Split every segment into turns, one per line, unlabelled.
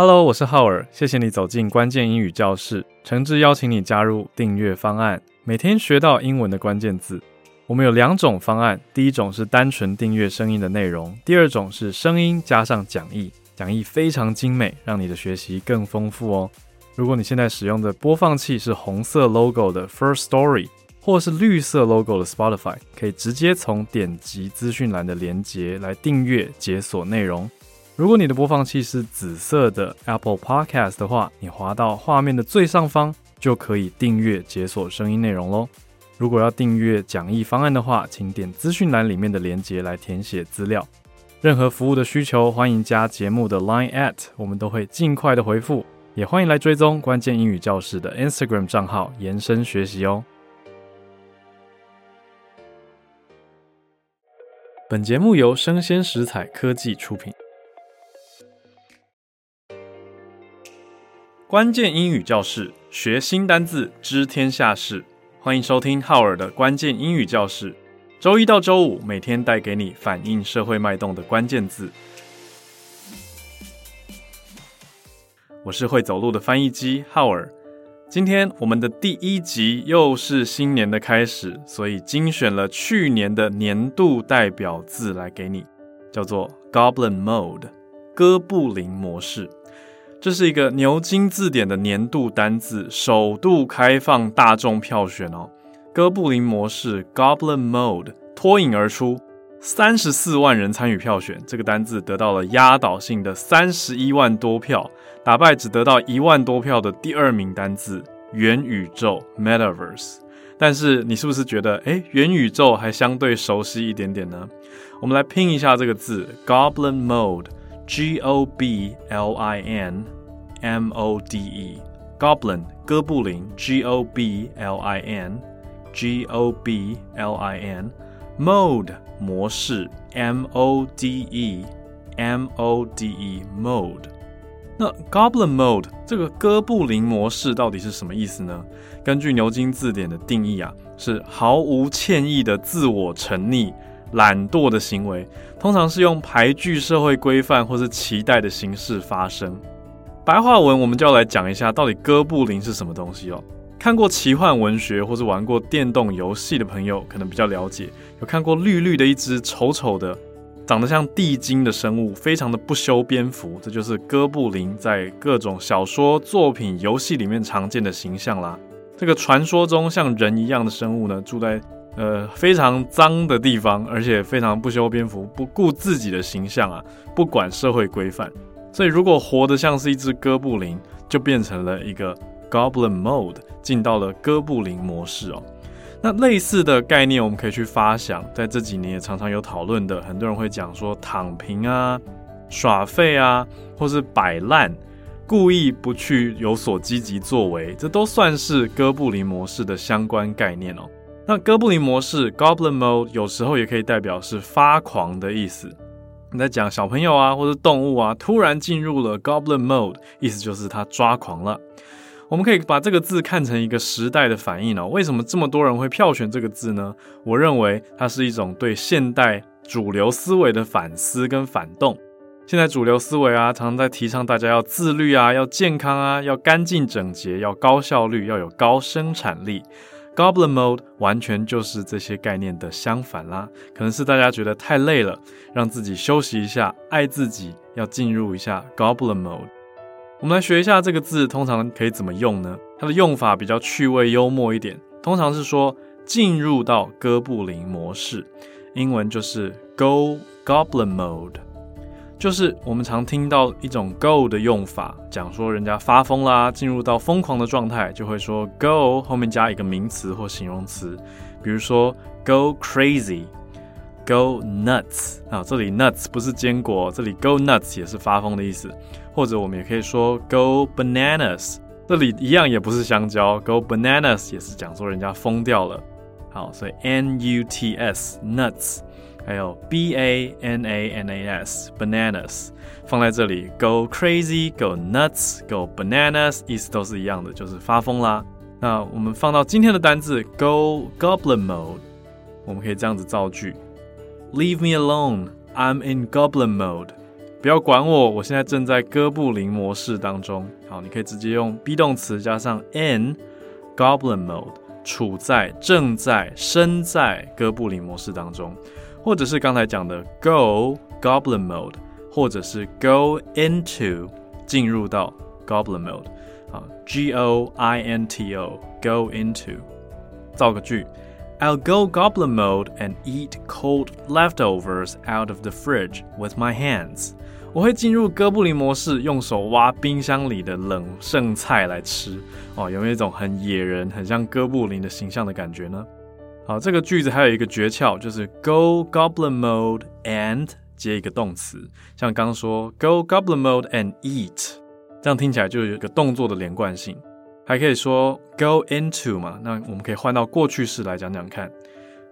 Hello，我是浩尔，谢谢你走进关键英语教室，诚挚邀请你加入订阅方案，每天学到英文的关键字。我们有两种方案，第一种是单纯订阅声音的内容，第二种是声音加上讲义，讲义非常精美，让你的学习更丰富哦。如果你现在使用的播放器是红色 logo 的 First Story，或是绿色 logo 的 Spotify，可以直接从点击资讯栏的连接来订阅解锁内容。如果你的播放器是紫色的 Apple Podcast 的话，你滑到画面的最上方就可以订阅解锁声音内容喽。如果要订阅讲义方案的话，请点资讯栏里面的链接来填写资料。任何服务的需求，欢迎加节目的 Line at，我们都会尽快的回复。也欢迎来追踪关键英语教室的 Instagram 账号，延伸学习哦。本节目由生鲜食材科技出品。关键英语教室，学新单字，知天下事。欢迎收听浩尔的关键英语教室。周一到周五，每天带给你反映社会脉动的关键字。我是会走路的翻译机浩尔。今天我们的第一集又是新年的开始，所以精选了去年的年度代表字来给你，叫做 Goblin Mode，哥布林模式。这是一个牛津字典的年度单字，首度开放大众票选哦。哥布林模式 （Goblin Mode） 脱颖而出，三十四万人参与票选，这个单字得到了压倒性的三十一万多票，打败只得到一万多票的第二名单字“元宇宙 ”（Metaverse）。但是你是不是觉得，诶，元宇宙还相对熟悉一点点呢？我们来拼一下这个字 “Goblin Mode”。G O B L I N M O D E，Goblin 哥布林，G O B L I N G O B L I N，Mode 模式，M O D E M O D E Mode。那 Goblin Mode 这个哥布林模式到底是什么意思呢？根据牛津字典的定义啊，是毫无歉意的自我沉溺。懒惰的行为，通常是用排拒社会规范或是期待的形式发生。白话文，我们就要来讲一下，到底哥布林是什么东西哦。看过奇幻文学或是玩过电动游戏的朋友，可能比较了解。有看过绿绿的一只丑丑的、长得像地精的生物，非常的不修边幅，这就是哥布林在各种小说作品、游戏里面常见的形象啦。这个传说中像人一样的生物呢，住在。呃，非常脏的地方，而且非常不修边幅，不顾自己的形象啊，不管社会规范。所以，如果活得像是一只哥布林，就变成了一个 Goblin Mode，进到了哥布林模式哦。那类似的概念，我们可以去发想，在这几年也常常有讨论的，很多人会讲说躺平啊、耍废啊，或是摆烂，故意不去有所积极作为，这都算是哥布林模式的相关概念哦。那哥布林模式 （Goblin Mode） 有时候也可以代表是发狂的意思。你在讲小朋友啊，或者动物啊，突然进入了 Goblin Mode，意思就是他抓狂了。我们可以把这个字看成一个时代的反应哦。为什么这么多人会票选这个字呢？我认为它是一种对现代主流思维的反思跟反动。现在主流思维啊，常常在提倡大家要自律啊，要健康啊，要干净整洁，要高效率，要有高生产力。Goblin Mode 完全就是这些概念的相反啦，可能是大家觉得太累了，让自己休息一下，爱自己，要进入一下 Goblin Mode。我们来学一下这个字，通常可以怎么用呢？它的用法比较趣味幽默一点，通常是说进入到哥布林模式，英文就是 Go Goblin Mode。就是我们常听到一种 go 的用法，讲说人家发疯啦，进入到疯狂的状态，就会说 go 后面加一个名词或形容词，比如说 go crazy，go nuts 啊，这里 nuts 不是坚果，这里 go nuts 也是发疯的意思，或者我们也可以说 go bananas，这里一样也不是香蕉，go bananas 也是讲说人家疯掉了。好，所以 n u t s nuts。还有 b a n a n a s bananas 放在这里，go crazy，go nuts，go bananas，意思都是一样的，就是发疯啦。那我们放到今天的单字 go goblin mode，我们可以这样子造句：Leave me alone，I'm in goblin mode。不要管我，我现在正在哥布林模式当中。好，你可以直接用 be 动词加上 in goblin mode，处在、正在、身在哥布林模式当中，或者是刚才讲的 go goblin mode，或者是 go into 进入到 goblin mode。啊，g o i n t o go into，造个句。I'll go goblin mode and eat cold leftovers out of the fridge with my hands. 我会进入哥布林模式，用手挖冰箱里的冷剩菜来吃。哦，有没有一种很野人、很像哥布林的形象的感觉呢？ 好，这个句子还有一个诀窍，就是 go goblin mode and 接一个动词，像刚刚说 go goblin mode and eat，这样听起来就有一个动作的连贯性。还可以说 go into 嘛，那我们可以换到过去式来讲讲看。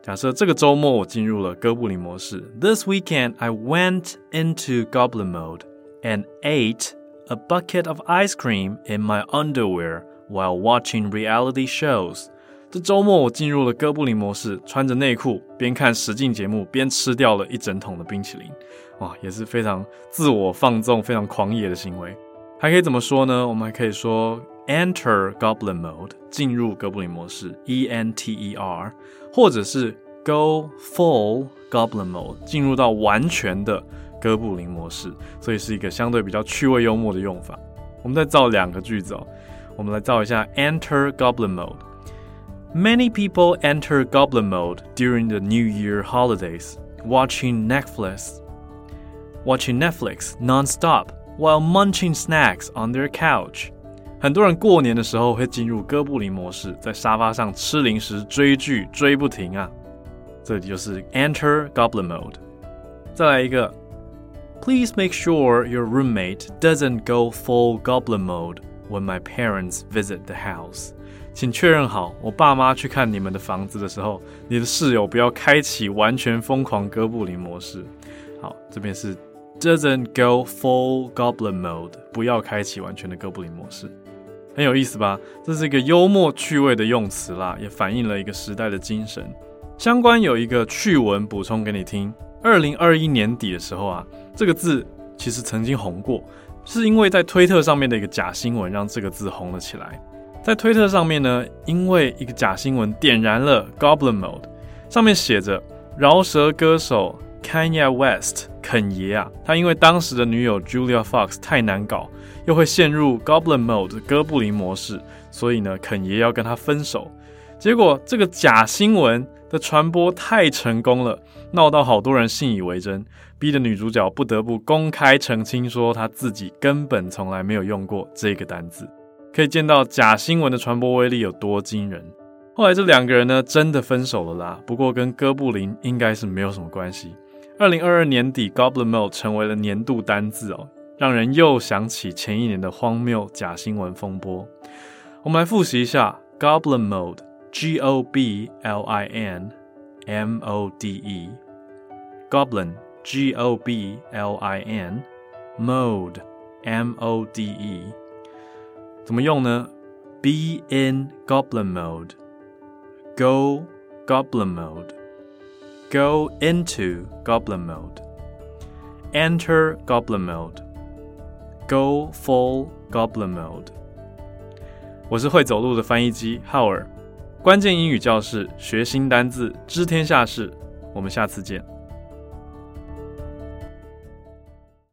假设这个周末我进入了哥布林模式，This weekend I went into goblin mode and ate a bucket of ice cream in my underwear while watching reality shows。 这周末我进入了哥布林模式，穿着内裤边看实境节目边吃掉了一整桶的冰淇淋，哇，也是非常自我放纵、非常狂野的行为。还可以怎么说呢？我们还可以说。Enter Goblin Mode，进入哥布林模式，E N T E R，或者是 Go Full Goblin Mode，进入到完全的哥布林模式，所以是一个相对比较趣味幽默的用法。我们再造两个句子哦，我们来造一下 Enter Goblin Mode。Many people enter Goblin Mode during the New Year holidays, watching Netflix, watching Netflix nonstop while munching snacks on their couch. 很多人过年的时候会进入哥布林模式，在沙发上吃零食、追剧，追不停啊！这里就是 Enter Goblin Mode。再来一个，Please make sure your roommate doesn't go full Goblin Mode when my parents visit the house。 请确认好，我爸妈去看你们的房子的时候，你的室友不要开启完全疯狂哥布林模式。好，这边是 doesn't go full Goblin Mode，不要开启完全的哥布林模式。很有意思吧？这是一个幽默趣味的用词啦，也反映了一个时代的精神。相关有一个趣闻补充给你听：二零二一年底的时候啊，这个字其实曾经红过，是因为在推特上面的一个假新闻让这个字红了起来。在推特上面呢，因为一个假新闻点燃了 Goblin Mode，上面写着饶舌歌手 Kanye West 肯爷啊，他因为当时的女友 Julia Fox 太难搞。又会陷入 Goblin Mode 哥布林模式，所以呢，肯爷要跟他分手。结果这个假新闻的传播太成功了，闹到好多人信以为真，逼得女主角不得不公开澄清说她自己根本从来没有用过这个单字。可以见到假新闻的传播威力有多惊人。后来这两个人呢，真的分手了啦，不过跟哥布林应该是没有什么关系。二零二二年底，Goblin Mode 成为了年度单字哦。让人又想起前一年的荒谬假新闻风波。我们来复习一下 Goblin Mode，G O B L I N M O D E，Goblin，G O B L I N，Mode，M O D E，怎么用呢？Be in Goblin Mode，Go Goblin Mode，Go into Goblin Mode，Enter Goblin Mode。Go full Goblin Mode。我是会走路的翻译机浩尔，关键英语教室，学新单字，知天下事。我们下次见。